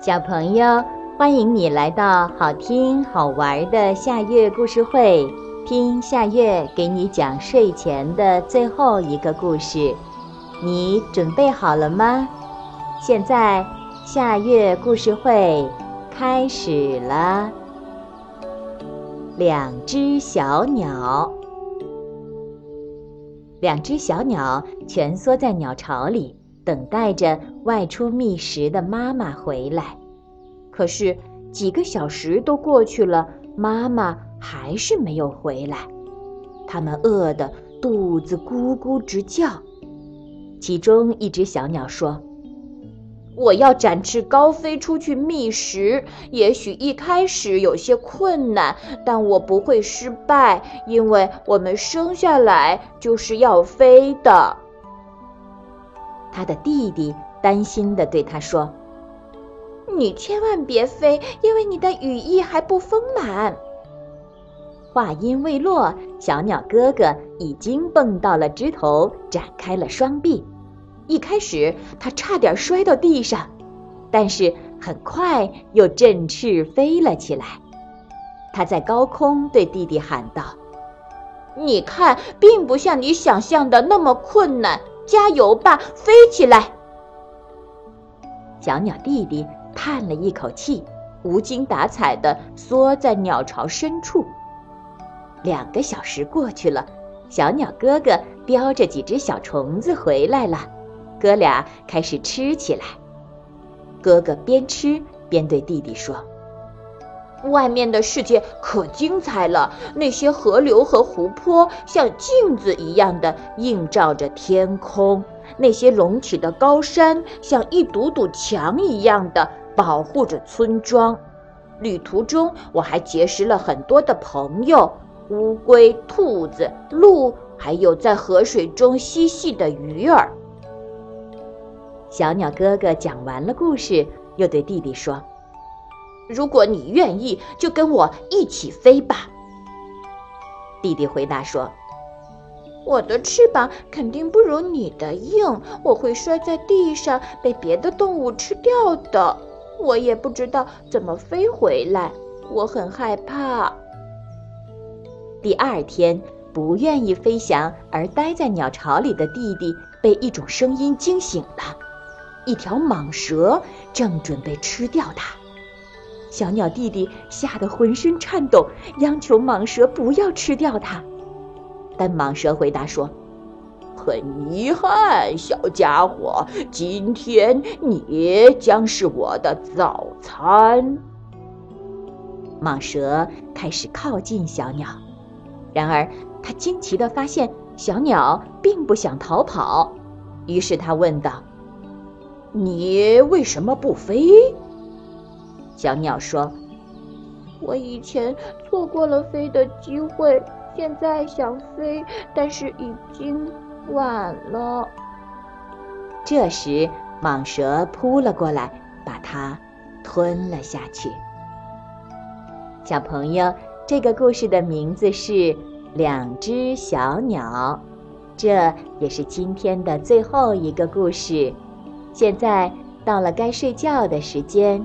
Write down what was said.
小朋友，欢迎你来到好听好玩的夏月故事会，听夏月给你讲睡前的最后一个故事。你准备好了吗？现在夏月故事会开始了。两只小鸟，两只小鸟蜷缩在鸟巢里。等待着外出觅食的妈妈回来，可是几个小时都过去了，妈妈还是没有回来。它们饿得肚子咕咕直叫。其中一只小鸟说：“我要展翅高飞出去觅食，也许一开始有些困难，但我不会失败，因为我们生下来就是要飞的。”他的弟弟担心地对他说：“你千万别飞，因为你的羽翼还不丰满。”话音未落，小鸟哥哥已经蹦到了枝头，展开了双臂。一开始，他差点摔到地上，但是很快又振翅飞了起来。他在高空对弟弟喊道：“你看，并不像你想象的那么困难。”加油吧，飞起来！小鸟弟弟叹了一口气，无精打采地缩在鸟巢深处。两个小时过去了，小鸟哥哥叼着几只小虫子回来了，哥俩开始吃起来。哥哥边吃边对弟弟说。外面的世界可精彩了，那些河流和湖泊像镜子一样的映照着天空，那些隆起的高山像一堵堵墙一样的保护着村庄。旅途中，我还结识了很多的朋友：乌龟、兔子、鹿，还有在河水中嬉戏的鱼儿。小鸟哥哥讲完了故事，又对弟弟说。如果你愿意，就跟我一起飞吧。”弟弟回答说，“我的翅膀肯定不如你的硬，我会摔在地上，被别的动物吃掉的。我也不知道怎么飞回来，我很害怕。”第二天，不愿意飞翔而待在鸟巢里的弟弟被一种声音惊醒了，一条蟒蛇正准备吃掉他。小鸟弟弟吓得浑身颤抖，央求蟒蛇不要吃掉它。但蟒蛇回答说：“很遗憾，小家伙，今天你将是我的早餐。”蟒蛇开始靠近小鸟，然而它惊奇地发现小鸟并不想逃跑，于是它问道：“你为什么不飞？”小鸟说：“我以前错过了飞的机会，现在想飞，但是已经晚了。”这时，蟒蛇扑了过来，把它吞了下去。小朋友，这个故事的名字是《两只小鸟》，这也是今天的最后一个故事。现在到了该睡觉的时间。